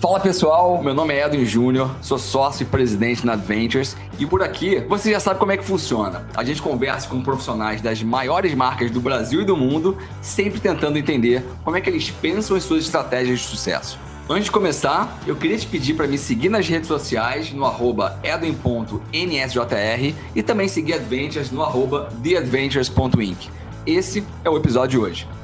Fala pessoal, meu nome é Edwin Júnior, sou sócio e presidente na Adventures e por aqui você já sabe como é que funciona. A gente conversa com profissionais das maiores marcas do Brasil e do mundo, sempre tentando entender como é que eles pensam em suas estratégias de sucesso. Antes de começar, eu queria te pedir para me seguir nas redes sociais no arroba edwin.nsjr e também seguir Adventures no arroba theadventures.inc. Esse é o episódio de hoje.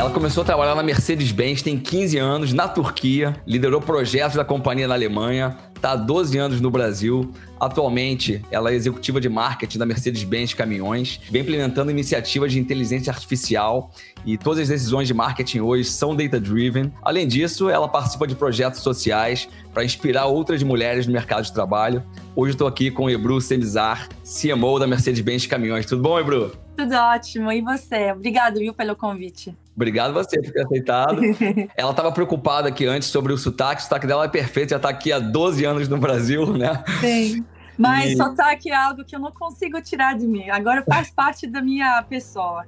Ela começou a trabalhar na Mercedes-Benz, tem 15 anos, na Turquia, liderou projetos da companhia na Alemanha, está há 12 anos no Brasil. Atualmente, ela é executiva de marketing da Mercedes-Benz Caminhões, vem implementando iniciativas de inteligência artificial e todas as decisões de marketing hoje são data-driven. Além disso, ela participa de projetos sociais para inspirar outras mulheres no mercado de trabalho. Hoje estou aqui com o Ebru Semizar, CMO da Mercedes-Benz Caminhões. Tudo bom, Ebru? Tudo ótimo. E você? Obrigado, viu, pelo convite. Obrigado você por ter aceitado. Ela estava preocupada aqui antes sobre o sotaque. O sotaque dela é perfeito, já está aqui há 12 anos no Brasil, né? Sim. Mas e... sotaque é algo que eu não consigo tirar de mim. Agora faz parte da minha pessoa.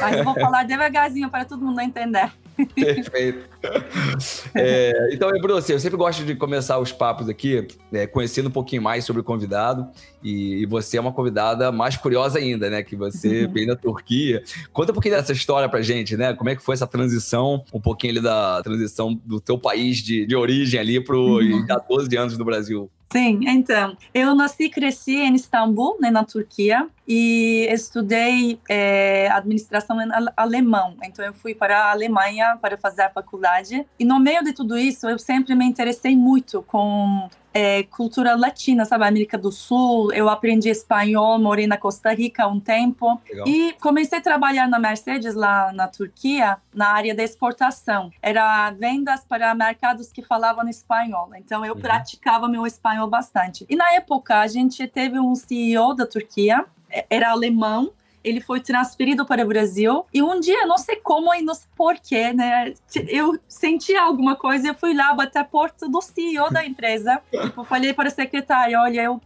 Mas eu vou falar devagarzinho para todo mundo entender. Perfeito. É, então, Bruno, assim, eu sempre gosto de começar os papos aqui, né, conhecendo um pouquinho mais sobre o convidado. E, e, você é uma convidada mais curiosa ainda, né? Que você uhum. veio da Turquia. Conta um pouquinho dessa história pra gente, né? Como é que foi essa transição, um pouquinho ali da transição do teu país de, de origem ali para uhum. 12 anos no Brasil. Sim, então, eu nasci e cresci em Istambul, né, na Turquia, e estudei é, administração em alemão. Então, eu fui para a Alemanha para fazer a faculdade. E no meio de tudo isso, eu sempre me interessei muito com é, cultura latina, sabe? América do Sul. Eu aprendi espanhol, morei na Costa Rica um tempo. Legal. E comecei a trabalhar na Mercedes, lá na Turquia, na área da exportação. Era vendas para mercados que falavam espanhol. Então, eu uhum. praticava meu espanhol bastante. E na época, a gente teve um CEO da Turquia, é, era alemão, ele foi transferido para o Brasil e um dia, não sei como e não sei porquê, né? Eu senti alguma coisa, eu fui lá bater a porta do CEO da empresa. tipo, falei para a secretária, olha, eu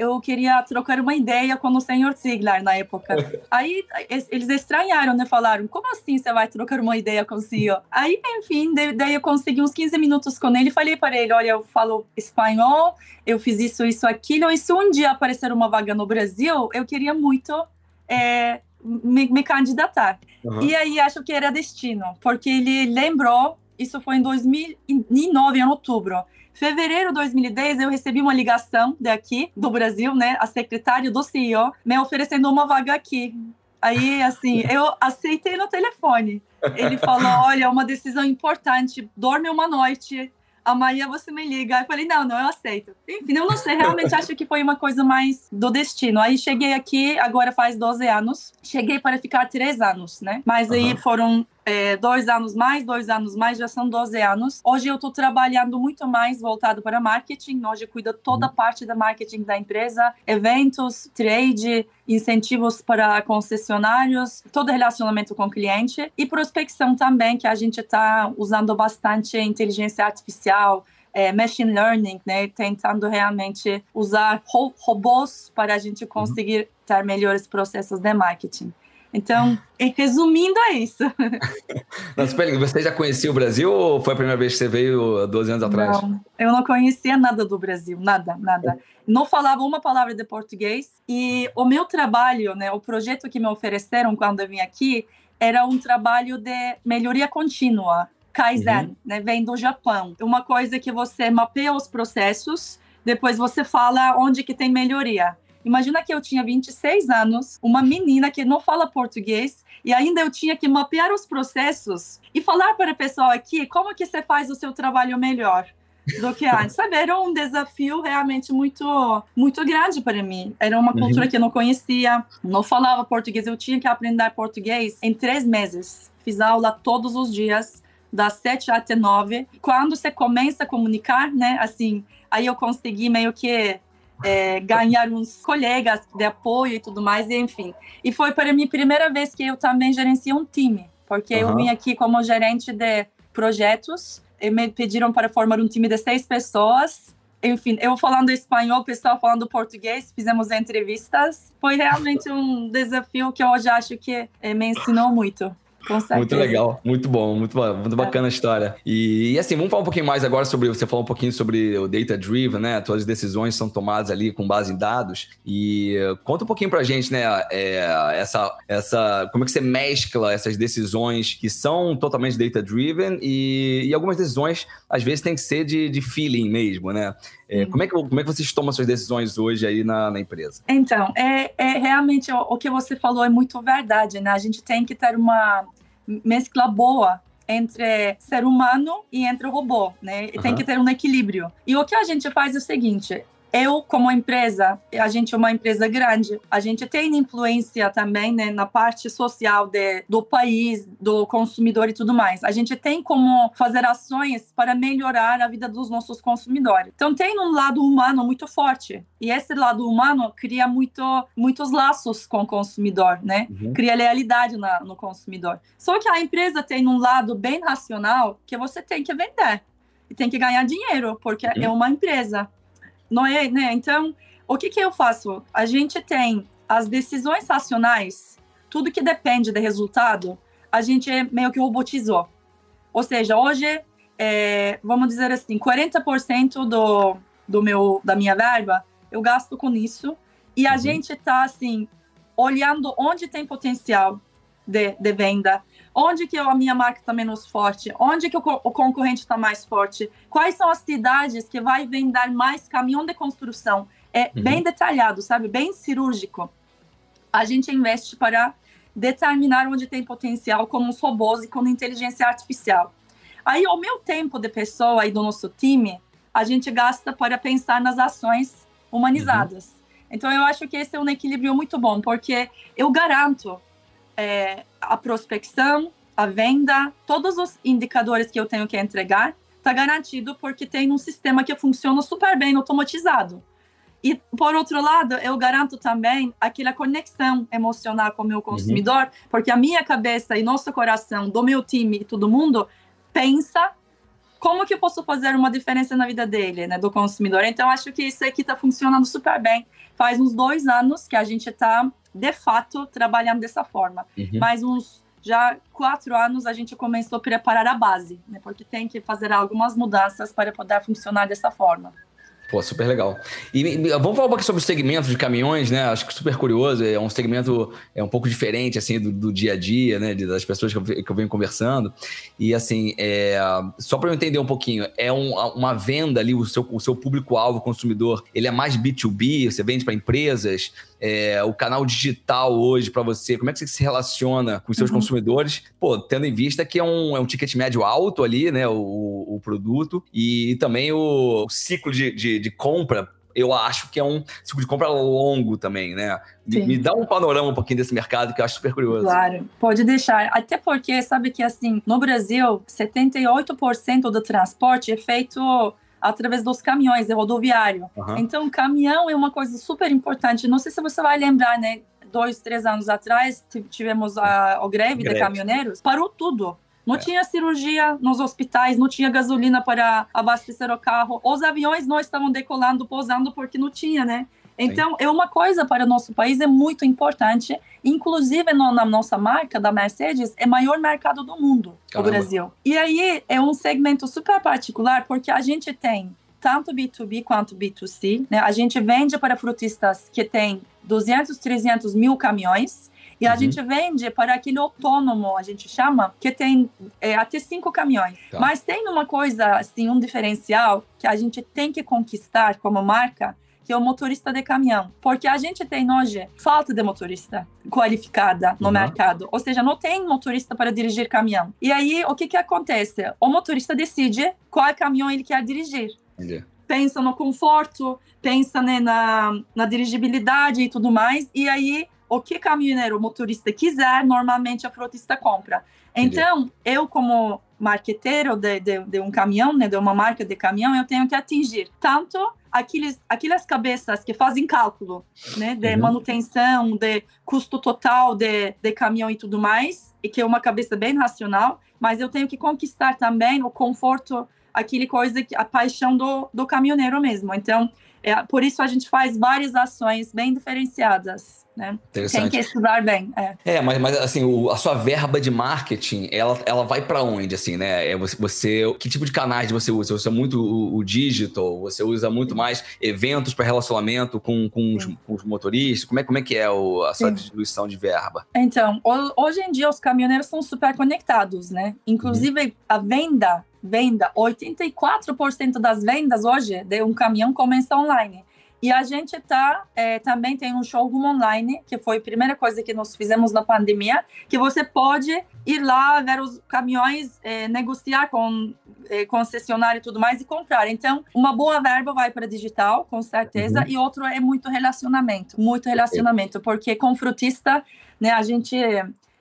eu queria trocar uma ideia com o senhor Ziegler na época. Aí eles estranharam, né? Falaram, como assim você vai trocar uma ideia com o CEO? Aí, enfim, daí eu consegui uns 15 minutos com ele falei para ele, olha, eu falo espanhol, eu fiz isso, isso, aquilo, e se um dia aparecer uma vaga no Brasil, eu queria muito é, me, me, candidatar. Uhum. E aí acho que era destino, porque ele lembrou, isso foi em 2009, em outubro. Fevereiro de 2010, eu recebi uma ligação daqui, do Brasil, né? A secretária do CEO, me oferecendo uma vaga aqui. Aí, assim, eu aceitei no telefone. Ele falou: olha, é uma decisão importante, dorme uma noite, amanhã você me liga. Eu falei, não, não, eu aceito. Enfim, eu não sei, realmente acho que foi uma coisa mais do destino. Aí cheguei aqui, agora faz 12 anos. Cheguei para ficar três anos, né? Mas aí uhum. foram é, dois anos mais, dois anos mais, já são 12 anos. Hoje eu estou trabalhando muito mais voltado para marketing. Hoje cuido toda a uhum. parte da marketing da empresa, eventos, trade, incentivos para concessionários, todo relacionamento com o cliente e prospecção também, que a gente está usando bastante inteligência artificial, é, machine learning, né, tentando realmente usar ro robôs para a gente uhum. conseguir ter melhores processos de marketing. Então, resumindo, é isso. Mas, você já conhecia o Brasil ou foi a primeira vez que você veio 12 anos atrás? Não, eu não conhecia nada do Brasil, nada, nada. Não falava uma palavra de português e o meu trabalho, né, o projeto que me ofereceram quando eu vim aqui, era um trabalho de melhoria contínua, Kaizen, uhum. né, vem do Japão. Uma coisa que você mapeia os processos, depois você fala onde que tem melhoria. Imagina que eu tinha 26 anos, uma menina que não fala português e ainda eu tinha que mapear os processos e falar para o pessoal aqui como que você faz o seu trabalho melhor do que antes. Sabe, era um desafio realmente muito, muito grande para mim. Era uma uhum. cultura que eu não conhecia, não falava português, eu tinha que aprender português em três meses. Fiz aula todos os dias, das sete até nove. Quando você começa a comunicar, né, assim, aí eu consegui meio que é, ganhar uns colegas de apoio e tudo mais, enfim. E foi para mim a primeira vez que eu também gerenciei um time, porque uhum. eu vim aqui como gerente de projetos, e me pediram para formar um time de seis pessoas. Enfim, eu falando espanhol, o pessoal falando português, fizemos entrevistas. Foi realmente um desafio que eu hoje acho que eh, me ensinou muito. Muito legal, muito bom, muito, muito bacana é. a história. E, e, assim, vamos falar um pouquinho mais agora sobre. Você falou um pouquinho sobre o data driven, né? Todas as decisões são tomadas ali com base em dados. E conta um pouquinho pra gente, né? É, essa, essa, como é que você mescla essas decisões que são totalmente data driven e, e algumas decisões, às vezes, tem que ser de, de feeling mesmo, né? É, como, é que, como é que vocês tomam suas decisões hoje aí na, na empresa? Então, é, é realmente o, o, que você falou é muito verdade, né? A gente tem que ter uma mescla boa entre ser humano e entre robô, né? Uhum. Tem que ter um equilíbrio. E o que a gente faz é o seguinte: eu, como empresa, a gente é uma empresa grande, a gente tem influência também né, na parte social de, do país, do consumidor e tudo mais. A gente tem como fazer ações para melhorar a vida dos nossos consumidores. Então, tem um lado humano muito forte. E esse lado humano cria muito, muitos laços com o consumidor, né? Uhum. Cria lealidade na, no consumidor. Só que a empresa tem um lado bem racional que você tem que vender. E tem que ganhar dinheiro, porque uhum. é uma empresa não é, né? Então, o que que eu faço? A gente tem as decisões racionais, tudo que depende do resultado, a gente meio que robotizou. Ou seja, hoje, é, vamos dizer assim, 40% do, do meu, da minha verba eu gasto com isso e a uhum. gente está assim olhando onde tem potencial de, de venda, onde que a minha marca está menos forte, onde que o, o concorrente está mais forte, quais são as cidades que vai vender mais caminhão de construção. É uhum. bem detalhado, sabe? Bem cirúrgico. A gente investe para determinar onde tem potencial com os robôs e com inteligência artificial. Aí, o meu tempo de pessoa e do nosso time, a gente gasta para pensar nas ações humanizadas. Uhum. Então, eu acho que esse é um equilíbrio muito bom, porque eu garanto é, a prospecção, a venda, todos os indicadores que eu tenho que entregar, está garantido porque tem um sistema que funciona super bem automatizado. E, por outro lado, eu garanto também aquela conexão emocional com o meu consumidor, uhum. porque a minha cabeça e nosso coração, do meu time e todo mundo, pensa como que eu posso fazer uma diferença na vida dele, né, do consumidor. Então, acho que isso aqui está funcionando super bem. Faz uns dois anos que a gente está de fato, trabalhando dessa forma. Uhum. Mas uns já quatro anos a gente começou a preparar a base, né? Porque tem que fazer algumas mudanças para poder funcionar dessa forma. Pô, super legal. E, vamos falar um pouco sobre o segmento de caminhões, né? Acho que super curioso. É um segmento é um pouco diferente, assim, do, do dia a dia, né? Das pessoas que eu, que eu venho conversando. E, assim, é, só para eu entender um pouquinho, é um, uma venda ali, o seu, o seu público-alvo consumidor, ele é mais B2B? Você vende para empresas? É, o canal digital hoje para você, como é que você se relaciona com os seus uhum. consumidores? Pô, tendo em vista que é um, é um ticket médio alto ali, né? O, o produto. E também o ciclo de, de de compra, eu acho que é um ciclo de compra longo também, né? Me, me, dá um panorama um pouquinho desse mercado que eu acho super curioso. Claro, pode deixar. Até porque, sabe que assim, no Brasil, 78% do transporte é feito através dos caminhões, é rodoviário. Uhum. Então, caminhão é uma coisa super importante. Não sei se você vai lembrar, né? Dois, três anos atrás, tivemos a, a greve, greve de caminhoneiros. Parou tudo. Não é. tinha cirurgia nos hospitais, não tinha gasolina para abastecer o carro. Os aviões não estavam decolando, pousando porque não tinha, né? Então, Sim. é uma coisa para o nosso país é muito importante. Inclusive, no, na nossa marca da Mercedes, é o maior mercado do mundo, Caramba. o Brasil. E aí, é um segmento super particular, porque a gente tem tanto B2B quanto B2C. Né? A gente vende para frutistas que têm 200, 300 mil caminhões. E a uhum. gente vende para aquele autônomo, a gente chama, que tem é, até cinco caminhões. Tá. Mas tem uma coisa, assim, um diferencial que a gente tem que conquistar como marca, que é o motorista de caminhão. Porque a gente tem hoje falta de motorista qualificada no uhum. mercado. Ou seja, não tem motorista para dirigir caminhão. E aí, o que, que acontece? O motorista decide qual caminhão ele quer dirigir. Entendi pensa no conforto, pensa né, na, na dirigibilidade e tudo mais, e aí o que caminhoneiro motorista quiser, normalmente a frotista compra. Então, eu como marqueteiro de, de, de, um caminhão, né, de uma marca de caminhão, eu tenho que atingir tanto aqueles, aquelas cabeças que fazem cálculo, né, de uhum. manutenção, de custo total de, de caminhão e tudo mais, e que é uma cabeça bem racional, mas eu tenho que conquistar também o conforto, aquele coisa, a paixão do, do caminhoneiro mesmo. Então, é, por isso a gente faz várias ações bem diferenciadas. Né? Tem que estudar bem. É, é mas, mas assim, o, a sua verba de marketing, ela, ela vai para onde, assim, né? É você, você, que tipo de canais você usa? Você usa muito o, o digital? Você usa muito mais eventos para relacionamento com, com os, com, os, motoristas? Como é, como é que é o, a sua Sim. distribuição de verba? Então, hoje em dia os caminhoneiros são super conectados, né? Inclusive uhum. a venda venda, 84% das vendas hoje de um caminhão começa online. E a gente tá, é, também tem um showroom online, que foi a primeira coisa que nós fizemos na pandemia, que você pode ir lá, ver os caminhões, é, negociar com é, concessionário e tudo mais e comprar. Então, uma boa verba vai para digital, com certeza, uhum. e outro é muito relacionamento, muito relacionamento, porque com frutista, né, a gente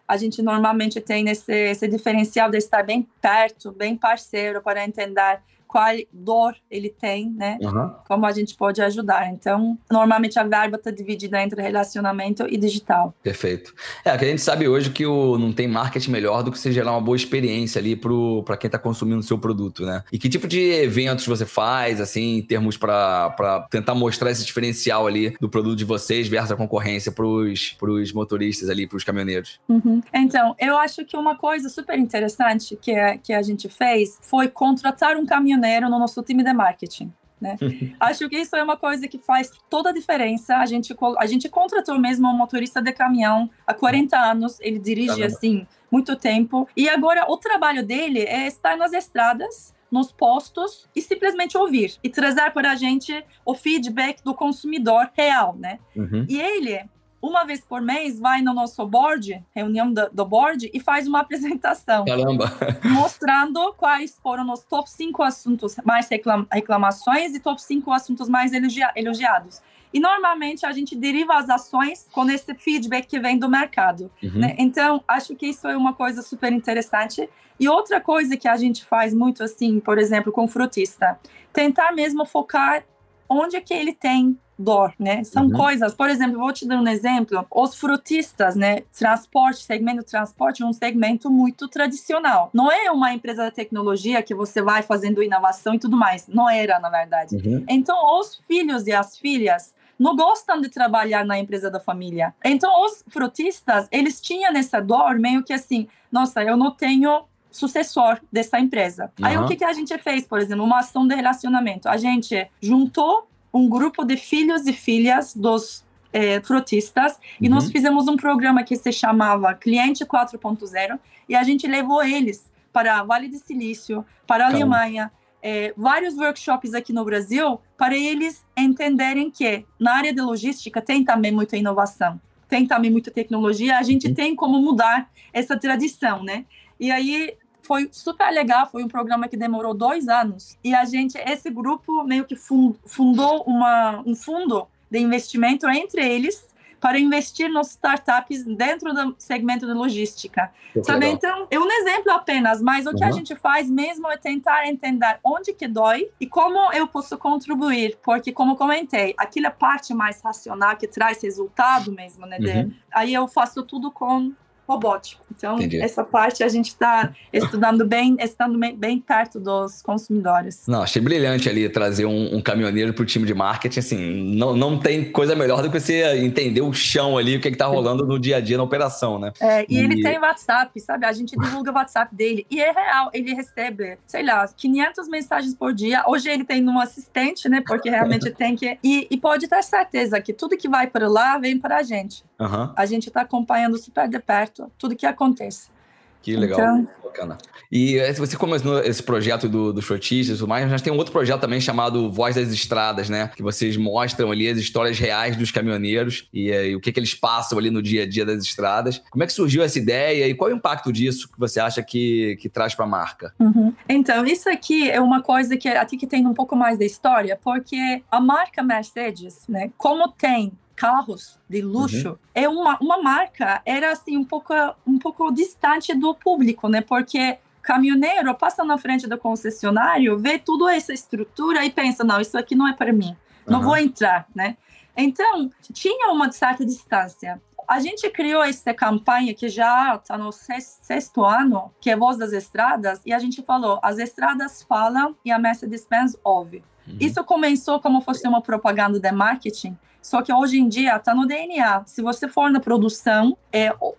a gente normalmente tem esse, esse diferencial de estar bem perto, bem parceiro, para entender qual dor ele tem, né? Uhum. Como a gente pode ajudar. Então, normalmente a verba está dividida entre relacionamento e digital. Perfeito. É, que a gente sabe hoje que o, não tem marketing melhor do que você gerar uma boa experiência ali para quem está consumindo o seu produto, né? E que tipo de eventos você faz, assim, em termos para tentar mostrar esse diferencial ali do produto de vocês versus a concorrência para os motoristas ali, para os caminhoneiros? Uhum. Então, eu acho que uma coisa super interessante que, é, que a gente fez foi contratar um caminhoneiro pioneiro no nosso time de marketing. Né? Acho que isso é uma coisa que faz toda a diferença. A gente, a gente contratou mesmo um motorista de caminhão há 40 anos, ele dirige Caramba. assim muito tempo. E agora o trabalho dele é estar nas estradas, nos postos e simplesmente ouvir e trazer para a gente o feedback do consumidor real, né? Uhum. E ele uma vez por mês, vai no nosso board, reunião do, do board, e faz uma apresentação. Caramba! mostrando quais foram os top 5 assuntos mais reclam reclamações e top 5 assuntos mais elogia elogiados. E normalmente a gente deriva as ações com esse feedback que vem do mercado. Uhum. Né? Então, acho que isso é uma coisa super interessante. E outra coisa que a gente faz muito assim, por exemplo, com frutista, tentar mesmo focar onde é que ele tem dor, né? São uhum. coisas, por exemplo, vou te dar um exemplo, os frutistas, né? Transporte, segmento transporte é um segmento muito tradicional. Não é uma empresa de tecnologia que você vai fazendo inovação e tudo mais. Não era, na verdade. Uhum. Então, os filhos e as filhas não gostam de trabalhar na empresa da família. Então, os frutistas, eles tinham essa dor meio que assim, nossa, eu não tenho sucessor dessa empresa. Uhum. Aí o que, que a gente fez, por exemplo, uma ação de relacionamento. A gente juntou um grupo de filhos e filhas dos é, frutistas uhum. e nós fizemos um programa que se chamava Cliente 4.0 e a gente levou eles para Vale do Silício, para a Alemanha, é, vários workshops aqui no Brasil para eles entenderem que na área de logística tem também muita inovação, tem também muita tecnologia, a gente uhum. tem como mudar essa tradição, né? E aí foi super legal, foi um programa que demorou dois anos. E a gente, esse grupo meio que fundou uma, um fundo de investimento entre eles para investir nos startups dentro do segmento de logística. Sabe? Então, é um exemplo apenas, mas o que uhum. a gente faz mesmo é tentar entender onde que dói e como eu posso contribuir, porque como comentei, aquela parte mais racional que traz resultado mesmo, né? De, uhum. Aí eu faço tudo com robótico. Então, Entendi. essa parte a gente está estudando bem, estando bem perto dos consumidores. Não, achei brilhante ali trazer um, um caminhoneiro para o time de marketing. Assim, não, não tem coisa melhor do que você entender o chão ali, o que está rolando no dia a dia na operação, né? É, e, e, ele tem WhatsApp, sabe? A gente divulga o WhatsApp dele. E é real, ele recebe, sei lá, 500 mensagens por dia. Hoje ele tem um assistente, né? Porque realmente tem que. E, e pode ter certeza que tudo que vai para lá vem para a gente. Uhum. A gente está acompanhando super de perto tudo que acontece. Que legal, então... bacana. E eh, você começou esse projeto do, do e tudo mais, mas tem um outro projeto também chamado Voz das Estradas, né? Que vocês mostram ali as histórias reais dos caminhoneiros e, eh, e, o que, que eles passam ali no dia a dia das estradas. Como é que surgiu essa ideia e qual é o impacto disso que você acha que, que traz para a marca? Uhum. Então, isso aqui é uma coisa que aqui que tem um pouco mais da história, porque a marca Mercedes, né? Como tem carros de luxo, uhum. é uma, uma marca, era assim um pouco, um pouco distante do público, né? Porque caminhoneiro passa na frente do concessionário, vê toda essa estrutura e pensa, não, isso aqui não é para mim, não uhum. vou entrar, né? Então, tinha uma certa distância. A gente criou essa campanha que já está no sexto ano, que é Voz das Estradas, e a gente falou, as estradas falam e a Mercedes-Benz ouve. Uhum. Isso começou como fosse uma propaganda de marketing, só que hoje em dia está no DNA. Se você for na produção, é, ou,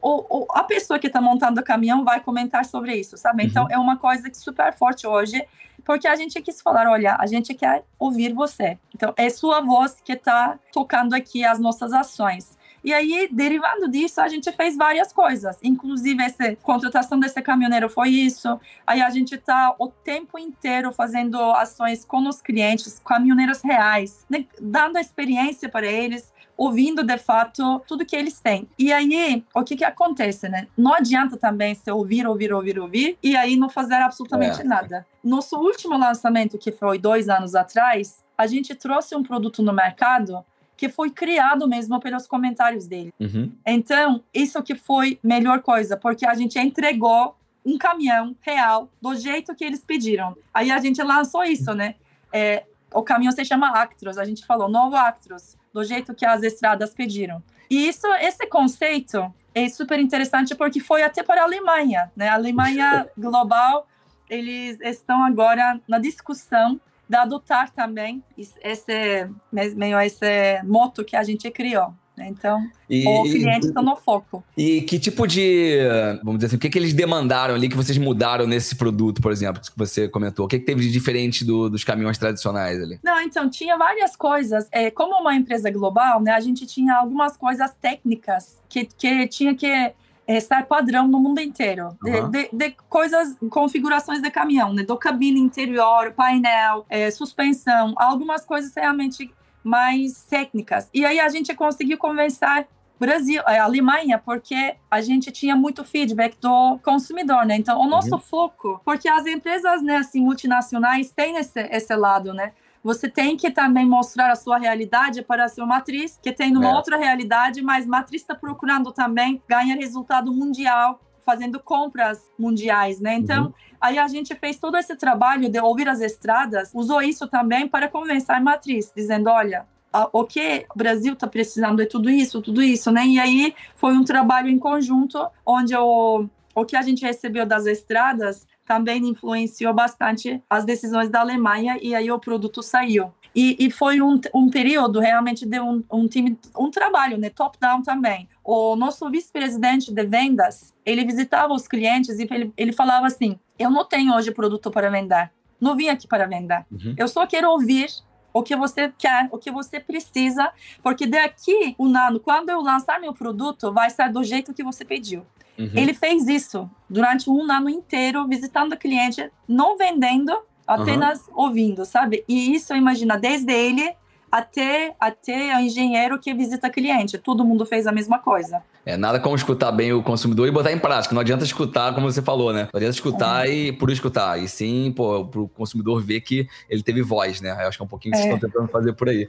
ou, ou a pessoa que está montando o caminhão vai comentar sobre isso, sabe? Uhum. Então é uma coisa que super forte hoje, porque a gente quis falar: olha, a gente quer ouvir você. Então é sua voz que está tocando aqui as nossas ações. E aí, derivando disso, a gente fez várias coisas. Inclusive, essa contratação desse caminhoneiro foi isso. Aí a gente está o tempo inteiro fazendo ações com os clientes, caminhoneiros reais, né? dando a experiência para eles, ouvindo de fato tudo que eles têm. E aí, o que que acontece, né? Não adianta também se ouvir, ouvir, ouvir, ouvir, e aí não fazer absolutamente é. nada. Nosso último lançamento, que foi dois anos atrás, a gente trouxe um produto no mercado que foi criado mesmo pelos comentários dele. Uhum. Então, isso que foi melhor coisa, porque a gente entregou um caminhão real do jeito que eles pediram. Aí a gente lançou isso, né? É, o caminhão se chama Actros, a gente falou novo Actros, do jeito que as estradas pediram. E isso, esse conceito é super interessante porque foi até para a Alemanha, né? A Alemanha global, eles estão agora na discussão de adotar também esse meio esse moto que a gente criou. Né? Então, e, o cliente está no foco. E que tipo de, vamos dizer assim, o que, que eles demandaram ali que vocês mudaram nesse produto, por exemplo, que você comentou? O que, que teve de diferente do, dos caminhões tradicionais ali? Não, então, tinha várias coisas. É, como uma empresa global, né, a gente tinha algumas coisas técnicas que, que tinha que estar padrão no mundo inteiro. Uhum. De, de, de, coisas, configurações de caminhão, né? Do cabine interior, painel, é, suspensão, algumas coisas realmente mais técnicas. E aí a gente conseguiu conversar Brasil, a é, Alemanha, porque a gente tinha muito feedback do consumidor, né? Então, o nosso uhum. foco, porque as empresas, né, assim, multinacionais têm esse, esse lado, né? Você tem que também mostrar a sua realidade para a sua matriz, que tem uma é. outra realidade, mas matriz está procurando também ganhar resultado mundial fazendo compras mundiais, né? Então, uhum. aí a gente fez todo esse trabalho de ouvir as estradas, usou isso também para convencer a matriz, dizendo, olha, o que o Brasil está precisando é tudo isso, tudo isso, né? E aí foi um trabalho em conjunto, onde o, o que a gente recebeu das estradas também influenciou bastante as decisões da Alemanha e aí o produto saiu. E, e foi um, um período realmente de um, um time, um trabalho, né, top-down também. O nosso vice-presidente de vendas, ele visitava os clientes e ele, ele falava assim: Eu não tenho hoje produto para vender, não vim aqui para vender. Uhum. Eu só quero ouvir o que você quer, o que você precisa, porque daqui um ano, quando eu lançar meu produto, vai ser do jeito que você pediu. Uhum. Ele fez isso durante um ano inteiro, visitando o cliente, não vendendo, apenas uhum. ouvindo, sabe? E isso, imagina, desde ele até, até o engenheiro que visita cliente. Todo mundo fez a mesma coisa. É, nada como escutar bem o consumidor e botar em prática. Não adianta escutar, como você falou, né? Não adianta escutar é. e por escutar. E sim, pô, pro consumidor ver que ele teve voz, né? Eu acho que é um pouquinho que é. vocês estão tentando fazer por aí.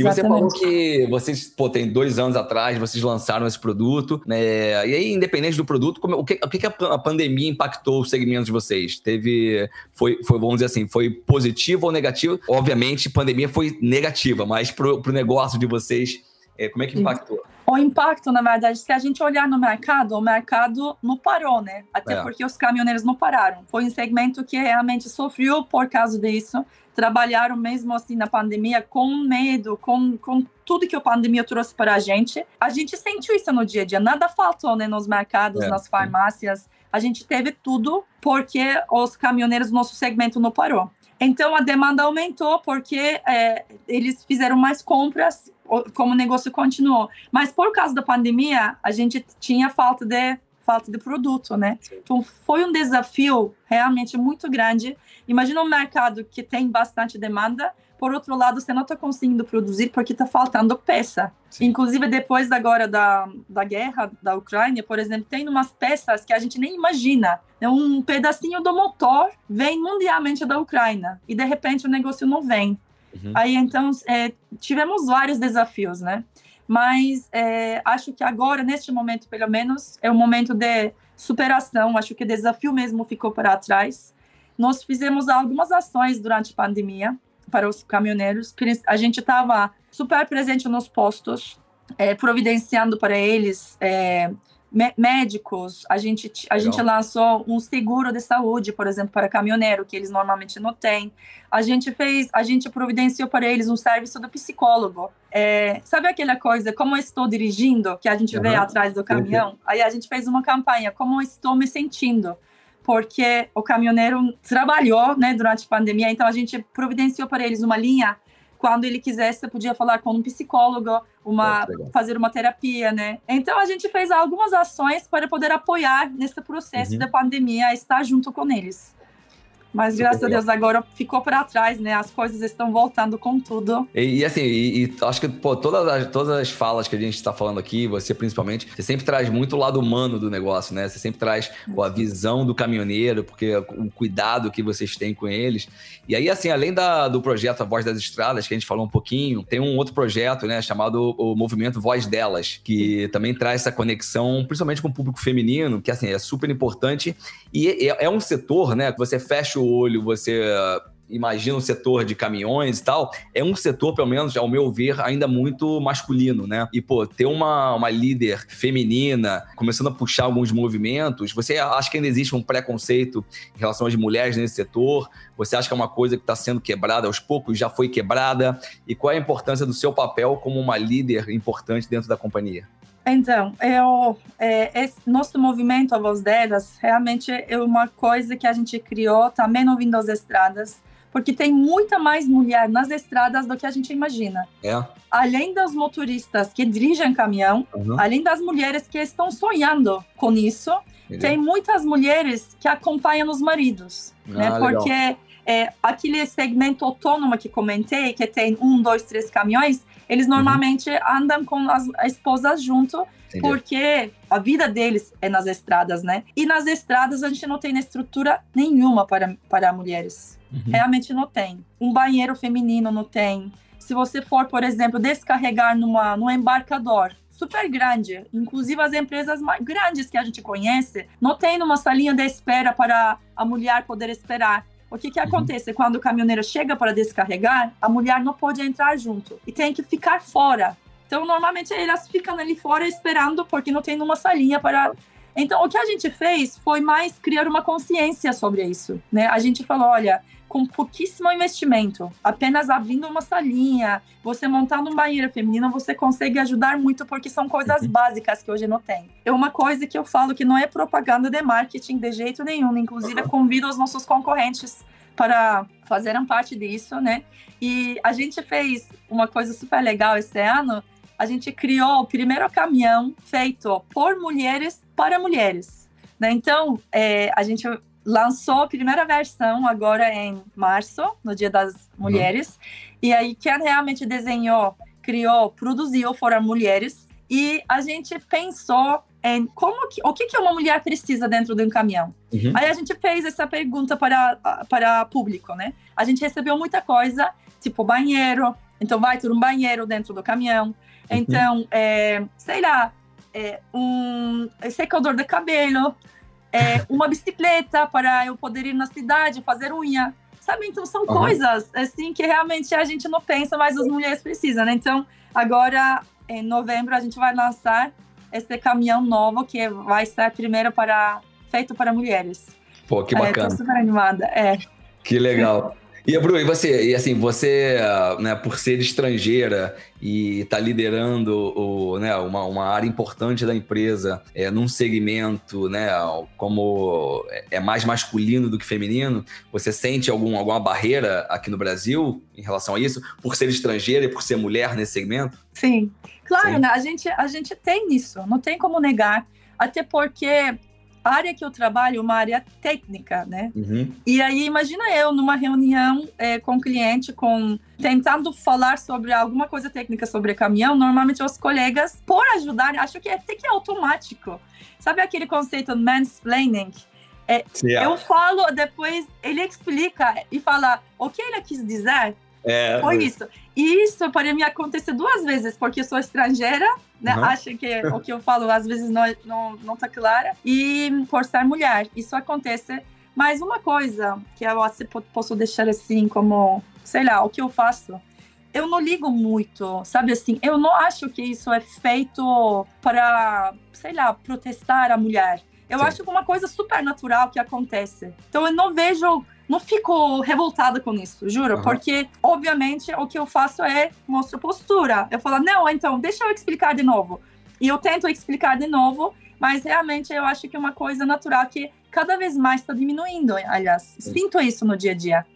Exatamente. E você falou que vocês, pô, tem dois anos atrás, vocês lançaram esse produto, né? E aí, independente do produto, como, o, que, o que a pandemia impactou os segmentos de vocês? Teve, foi, foi, vamos dizer assim, foi positivo ou negativo? Obviamente, pandemia foi negativa, mas pro, pro negócio de vocês, é, como é que impactou? O impacto, na verdade, se a gente olhar no mercado, o mercado não parou, né? Até é. porque os caminhoneiros não pararam. Foi um segmento que realmente sofreu por causa disso trabalharam mesmo assim na pandemia com medo, com, com tudo que a pandemia trouxe para a gente. A gente sentiu isso no dia a dia, nada faltou né, nos mercados, é, nas farmácias. A gente teve tudo porque os caminhoneiros nosso segmento não parou. Então a demanda aumentou porque é, eles fizeram mais compras, como o negócio continuou. Mas por causa da pandemia, a gente tinha falta de falta de produto, né? Então foi um desafio realmente muito grande. Imagina um mercado que tem bastante demanda, por outro lado, você não está conseguindo produzir porque está faltando peça. Sim. Inclusive, depois agora da, da guerra da Ucrânia, por exemplo, tem umas peças que a gente nem imagina. É um pedacinho do motor vem mundialmente da Ucrânia e, de repente, o negócio não vem. Uhum. Aí, então, é, tivemos vários desafios, né? mas é, acho que agora, neste momento, pelo menos, é um momento de superação. Acho que o desafio mesmo ficou para trás. Nós fizemos algumas ações durante a pandemia para os caminhoneiros. A gente estava super presente nos postos, é, providenciando para eles é, médicos, a gente, a gente lançou um seguro de saúde, por exemplo, para caminhoneiro, que eles normalmente não têm. A gente fez, a gente providenciou para eles um serviço do psicólogo. É, sabe aquela coisa, como estou dirigindo, que a gente uhum. vê atrás do caminhão? Aí a gente fez uma campanha, como estou me sentindo porque o caminhoneiro trabalhou né, durante a pandemia, então a gente providenciou para eles uma linha quando ele quisesse, podia falar com um psicólogo, uma, fazer uma terapia, né? Então a gente fez algumas ações para poder apoiar nesse processo uhum. da pandemia, estar junto com eles. Mas graças a Deus agora ficou para trás, né? As coisas estão voltando com tudo. E, e assim, e, e, acho que pô, todas, as, todas as falas que a gente está falando aqui, você principalmente, você sempre traz muito o lado humano do negócio, né? Você sempre traz pô, a visão do caminhoneiro, porque o cuidado que vocês têm com eles. E aí, assim, além da, do projeto A Voz das Estradas, que a gente falou um pouquinho, tem um outro projeto, né, chamado o Movimento Voz Delas, que também traz essa conexão, principalmente com o público feminino, que assim, é super importante. E é, é um setor, né, que você fecha o olho, você imagina o setor de caminhões e tal, é um setor, pelo menos, ao meu ver, ainda muito masculino, né? E, pô, ter uma, uma líder feminina começando a puxar alguns movimentos, você acha que ainda existe um preconceito em relação às mulheres nesse setor? Você acha que é uma coisa que está sendo quebrada aos poucos, já foi quebrada? E qual é a importância do seu papel como uma líder importante dentro da companhia? Então, eu, é, nosso movimento A Voz Delas realmente é uma coisa que a gente criou também no Windows Estradas, porque tem muita mais mulher nas estradas do que a gente imagina. É. Além dos motoristas que dirigem caminhão, uhum. além das mulheres que estão sonhando com isso, tem muitas mulheres que acompanham os maridos, ah, né? Porque é, aquele segmento autônomo que comentei, que tem um, dois, três caminhões, eles uhum. normalmente uhum. andam com as, a esposa junto, Entendi. porque a vida deles é nas estradas, né? E nas estradas a gente não tem estrutura nenhuma para, para mulheres. Uhum. Realmente não tem. Um banheiro feminino não tem. Se você for, por exemplo, descarregar numa, num embarcador, super grande. Inclusive as empresas mais grandes que a gente conhece não tem uma salinha de espera para a mulher poder esperar. O que, que uhum. acontece? Quando o caminhoneiro chega para descarregar, a mulher não pode entrar junto e tem que ficar fora. Então, normalmente, elas ficam ali fora esperando porque não tem uma salinha para. Então, o que a gente fez foi mais criar uma consciência sobre isso. Né? A gente falou: olha, com pouquíssimo investimento, apenas abrindo uma salinha, você montando um banheiro feminino, você consegue ajudar muito porque são coisas uhum. básicas que hoje não tem. É uma coisa que eu falo que não é propaganda de marketing de jeito nenhum, inclusive uhum. convido os nossos concorrentes para fazerem parte disso, né? E a gente fez uma coisa super legal esse ano. A gente criou o primeiro caminhão feito por mulheres para mulheres. Né? Então, é, a gente lançou a primeira versão agora em março, no Dia das Mulheres. Uhum. E aí, quem realmente desenhou, criou, produziu foram mulheres. E a gente pensou em como que, o que, que uma mulher precisa dentro de um caminhão. Uhum. Aí a gente fez essa pergunta para, para público, né? A gente recebeu muita coisa, tipo banheiro. Então, vai ter um banheiro dentro do caminhão. Uhum. Então, é, sei lá, é, um secador de cabelo, é, uma bicicleta para eu poder ir na cidade fazer unha. Sabe? Então são uhum. coisas assim que realmente a gente não pensa, mas as mulheres precisam, né? Então, agora em novembro a gente vai lançar esse caminhão novo que vai ser primeiro para feito para mulheres. Pô, que bacana. É, tô super animada. É. Que legal. E, Bru, e você? E assim, você, né, por ser estrangeira e estar tá liderando o, né, uma, uma área importante da empresa é, num segmento, né, como é mais masculino do que feminino, você sente algum, alguma barreira aqui no Brasil em relação a isso, por ser estrangeira e por ser mulher nesse segmento? Sim, claro, Sim. né? A gente, a gente tem isso, não tem como negar. Até porque a área que eu trabalho é uma área técnica, né? Uhum. E aí, imagina eu numa reunião é, com o cliente, com tentando falar sobre alguma coisa técnica sobre caminhão, normalmente os colegas, por ajudar, acho que é até que é automático. Sabe aquele conceito mansplaining? É, eu falo, depois ele explica e fala o que ele quis dizer. É, Foi isso. E isso pode me acontecer duas vezes, porque eu sou estrangeira, né? Uhum. Acho que o que eu falo às vezes não, não, não tá clara. E por ser mulher, isso acontece. Mas uma coisa que eu posso deixar assim como, sei lá, o que eu faço eu não ligo muito, sabe assim? Eu não acho que isso é feito para, sei lá, protestar a mulher. Eu Sim. acho que é uma coisa super natural que acontece. Então eu não vejo não fico revoltada com isso, juro, uhum. porque obviamente o que eu faço é mostrar postura. Eu falo, não, então deixa eu explicar de novo. E eu tento explicar de novo, mas realmente eu acho que é uma coisa natural que cada vez mais está diminuindo. Aliás, Sim. sinto isso no dia a dia.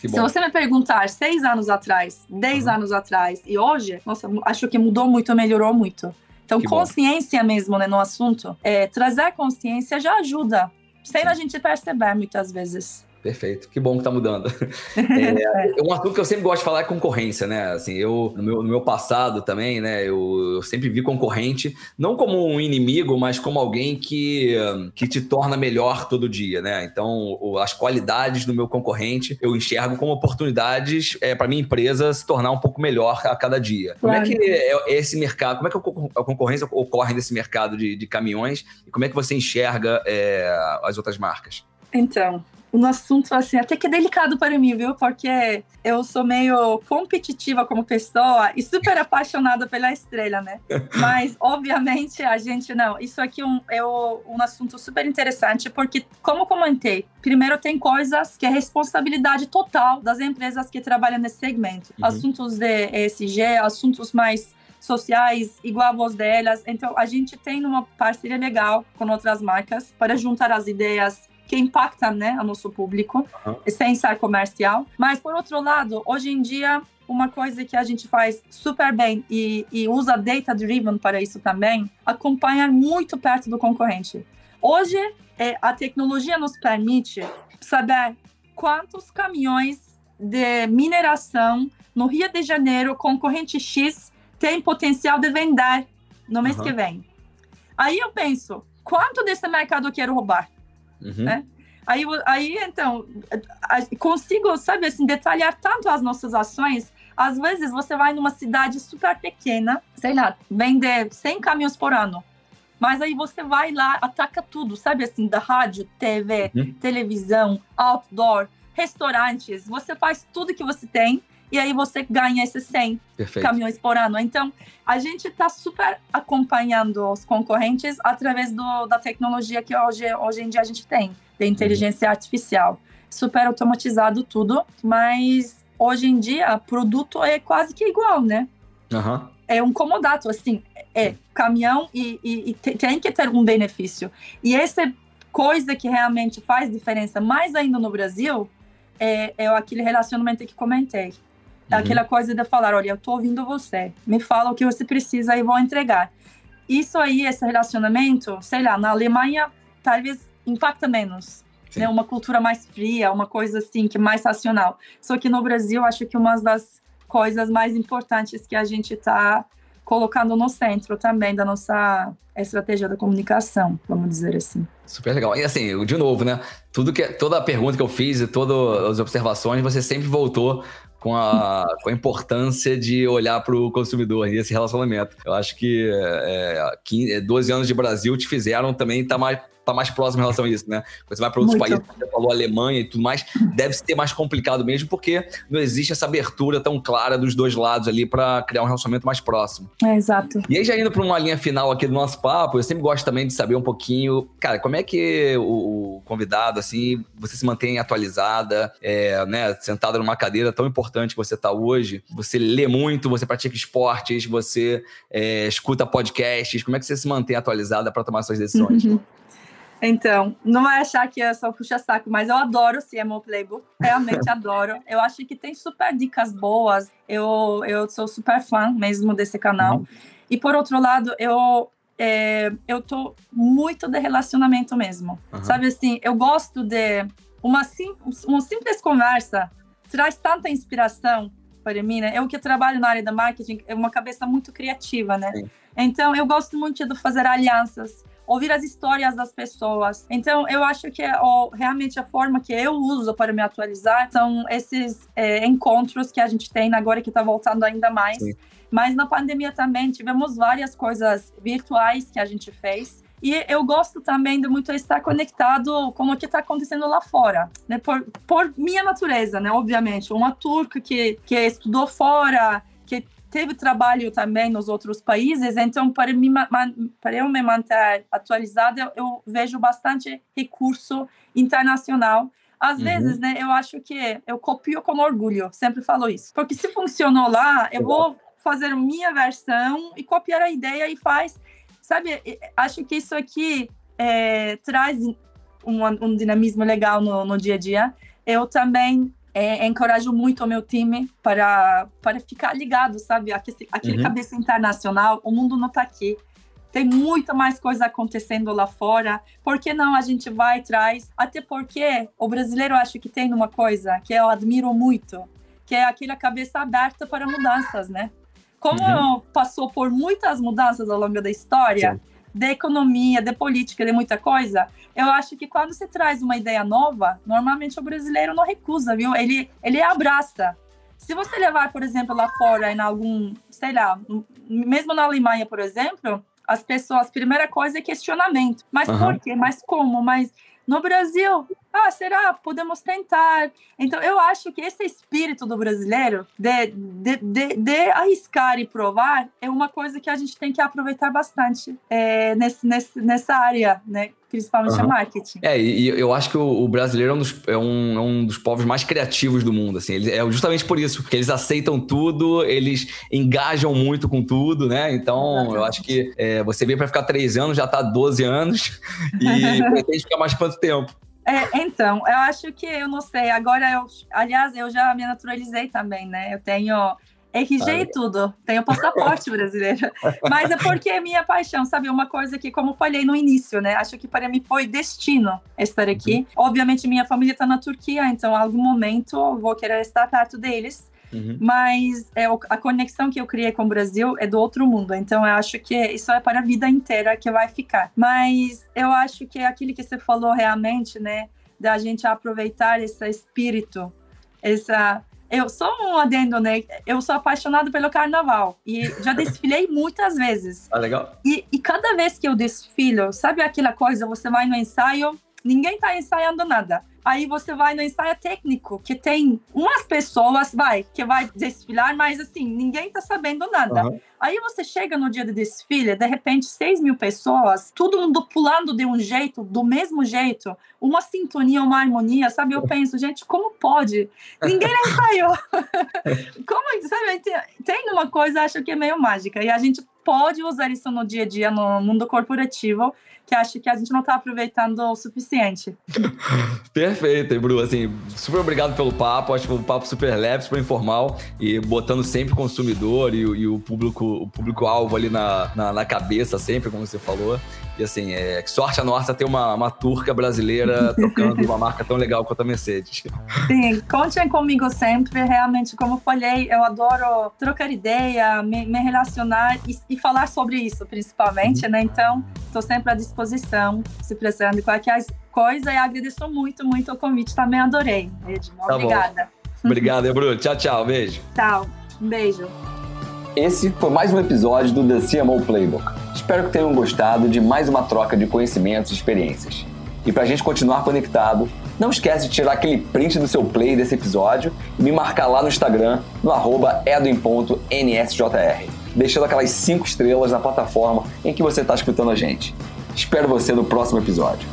Se você me perguntar seis anos atrás, dez uhum. anos atrás e hoje, nossa, acho que mudou muito, melhorou muito. Então, que consciência bom. mesmo né, no assunto, é, trazer consciência já ajuda, sem Sim. a gente perceber muitas vezes. Perfeito. Que bom que tá mudando. É, um assunto que eu sempre gosto de falar é concorrência, né? Assim, eu, no meu, no meu passado também, né? Eu, eu, sempre vi concorrente, não como um inimigo, mas como alguém que, que te torna melhor todo dia, né? Então, as qualidades do meu concorrente eu enxergo como oportunidades é, para minha empresa se tornar um pouco melhor a cada dia. Claro. Como é que é esse mercado, como é que a concorrência ocorre nesse mercado de, de caminhões e como é que você enxerga é, as outras marcas? Então, um assunto assim, até que é delicado para mim, viu? Porque eu sou meio competitiva como pessoa e super apaixonada pela estrela, né? Mas, obviamente, a gente não. Isso aqui é um, é um assunto super interessante, porque, como comentei, primeiro tem coisas que é responsabilidade total das empresas que trabalham nesse segmento. Uhum. Assuntos de ESG, assuntos mais sociais, igual a voz delas. Então, a gente tem uma parceria legal com outras marcas para juntar as ideias que impacta né, o nosso público, uhum. sem ser comercial. Mas, por outro lado, hoje em dia, uma coisa que a gente faz super bem e, e usa data-driven para isso também, acompanhar muito perto do concorrente. Hoje, é, a tecnologia nos permite saber quantos caminhões de mineração no Rio de Janeiro, concorrente X, tem potencial de vender no mês uhum. que vem. Aí eu penso, quanto desse mercado eu quero roubar? Uhum. Né? Aí, aí, então, consigo, sabe, assim, detalhar tanto as nossas ações. Às vezes, você vai numa cidade super pequena, sei lá, vender 100 caminhões por ano. Mas aí você vai lá, ataca tudo, sabe, assim, da rádio, TV, uhum. televisão, outdoor, restaurantes. Você faz tudo que você tem e aí você ganha esses 100 Perfeito. caminhões por ano. Então, a gente está super acompanhando os concorrentes através do, da tecnologia que hoje, hoje em dia a gente tem, da inteligência uhum. artificial. Super automatizado tudo, mas hoje em dia, produto é quase que igual, né? Uhum. É um comodato, assim, é caminhão e, e, e tem que ter um benefício. E essa coisa que realmente faz diferença, mais ainda no Brasil, é, é aquele relacionamento que comentei. É aquela coisa de falar, olha, eu tô ouvindo você, me fala o que você precisa e vou entregar. Isso aí, esse relacionamento, sei lá, na Alemanha talvez impacta menos, né? Uma cultura mais fria, uma coisa assim que é mais racional. Só que no Brasil, acho que uma das coisas mais importantes que a gente está colocando no centro também da nossa estratégia da comunicação, vamos dizer assim. Super legal. E assim, de novo, né? Tudo que, toda a pergunta que eu fiz e todas as observações, você sempre voltou com a, com a importância de olhar para o consumidor e esse relacionamento. Eu acho que é, 15, 12 anos de Brasil te fizeram também estar tá mais tá mais próximo em relação a isso, né? Quando você vai para outros Muito. países, você falou Alemanha e tudo mais, deve ser mais complicado mesmo, porque não existe essa abertura tão clara dos dois lados ali para criar um relacionamento mais próximo. É, exato. E aí, já indo para uma linha final aqui do nosso papo, eu sempre gosto também de saber um pouquinho, cara, como é que o, o convidado, assim, você se mantém atualizada, é, né, sentada numa cadeira tão importante que você está hoje, você lê muito, você pratica esportes, você é, escuta podcasts, como é que você se mantém atualizada para tomar suas decisões? Uhum. Então, não vai achar que é só puxa-saco, mas eu adoro o CMO Playbook, realmente adoro. Eu acho que tem super dicas boas, eu, eu sou super fã mesmo desse canal. Uhum. E por outro lado, eu, é, eu tô muito de relacionamento mesmo. Uhum. Sabe assim, eu gosto de uma, sim, uma simples conversa, traz tanta inspiração para mim, né? Eu que trabalho na área da marketing, é uma cabeça muito criativa, né? Sim. Então, eu gosto muito de fazer alianças ouvir as histórias das pessoas. Então, eu acho que é, realmente a forma que eu uso para me atualizar são esses é, encontros que a gente tem agora que está voltando ainda mais. Sim. Mas na pandemia também tivemos várias coisas virtuais que a gente fez. E eu gosto também de muito estar conectado com o que está acontecendo lá fora, né? Por, por minha natureza, né? Obviamente, uma turca que, que estudou fora, teve trabalho também nos outros países, então para, me, para eu me manter atualizada, eu vejo bastante recurso internacional às uhum. vezes, né, eu acho que eu copio com orgulho, sempre falo isso. Porque se funcionou lá, eu vou fazer minha versão e copiar a ideia e faz. Sabe, acho que isso aqui é, traz um, um, dinamismo legal no, no dia a dia. Eu também é, encorajo muito o meu time para, para ficar ligado, sabe? Aquele, aquele uhum. cabeça internacional, o mundo não está aqui. Tem muita mais coisa acontecendo lá fora. Por que não a gente vai traz? Até porque o brasileiro acho que tem uma coisa que eu admiro muito, que é aquela cabeça aberta para mudanças, né? Como uhum. passou por muitas mudanças ao longo da história, Sim. De economia, de política, de muita coisa, eu acho que quando você traz uma ideia nova, normalmente o brasileiro não recusa, viu? Ele, ele abraça. Se você levar, por exemplo, lá fora, em algum, sei lá, mesmo na Alemanha, por exemplo, as pessoas, primeira coisa é questionamento. Mas uhum. por quê? Mas como? Mas no Brasil, ah, será? Podemos tentar. Então, eu acho que esse espírito do brasileiro de, de, de, de arriscar e provar é uma coisa que a gente tem que aproveitar bastante é, nesse, nesse, nessa área, né? principalmente uhum. a marketing. É, e, eu acho que o, brasileiro é um, dos, é, um, é um, dos, povos mais criativos do mundo, assim. É justamente por isso, porque eles aceitam tudo, eles engajam muito com tudo, né? Então, Exatamente. eu acho que é, você veio para ficar três anos, já tá 12 anos, e pretende ficar mais quanto tempo? É, então, eu acho que, eu não sei, agora eu, aliás, eu já me naturalizei também, né? Eu tenho RG e tudo. Tenho passaporte brasileiro. Mas é porque é minha paixão, sabe? Uma coisa que, como falei no início, né? Acho que para mim foi destino estar aqui. Uhum. Obviamente, minha família está na Turquia, então, em algum momento, eu vou querer estar perto deles. Uhum. Mas é, a conexão que eu criei com o Brasil é do outro mundo. Então, eu acho que isso é para a vida inteira que vai ficar. Mas eu acho que é aquilo que você falou realmente, né? Da gente aproveitar esse espírito, essa eu sou um adendo, né? Eu sou apaixonado pelo carnaval e já desfilei muitas vezes. Ah, legal. E, e cada vez que eu desfilo, sabe aquela coisa? Você vai no ensaio, ninguém tá ensaiando nada. Aí você vai no ensaio técnico, que tem umas pessoas, vai, que vai desfilar, mas assim, ninguém tá sabendo nada. Uhum. Aí você chega no dia de desfile, de repente, 6 mil pessoas, todo mundo pulando de um jeito, do mesmo jeito, uma sintonia, uma harmonia, sabe? Eu penso, gente, como pode? Ninguém ensaiou. como, sabe? Tem uma coisa, acho que é meio mágica, e a gente pode usar isso no dia a dia, no mundo corporativo, que acho que a gente não está aproveitando o suficiente. Perfeito, Bru. Assim, super obrigado pelo papo. Acho que foi um papo super leve, super informal e botando sempre o consumidor e, e o público o público-alvo ali na, na, na, cabeça sempre, como você falou. E assim, é, que sorte a nossa ter uma, uma turca brasileira tocando uma marca tão legal quanto a Mercedes. Sim, contem comigo sempre. Realmente, como eu falei, eu adoro trocar ideia, me, me relacionar e, e, falar sobre isso, principalmente, uhum. né? Então, estou sempre à disposição, se precisando de qualquer coisa. E agradeço muito, muito o convite. Também adorei, Edmo. Tá Obrigada. Obrigado, Bruno. Tchau, tchau. Beijo. Tchau. Um beijo. Esse foi mais um episódio do The CMO Playbook. Espero que tenham gostado de mais uma troca de conhecimentos e experiências. E para a gente continuar conectado, não esquece de tirar aquele print do seu play desse episódio e me marcar lá no Instagram, no arroba edwin.nsjr, deixando aquelas 5 estrelas na plataforma em que você está escutando a gente. Espero você no próximo episódio.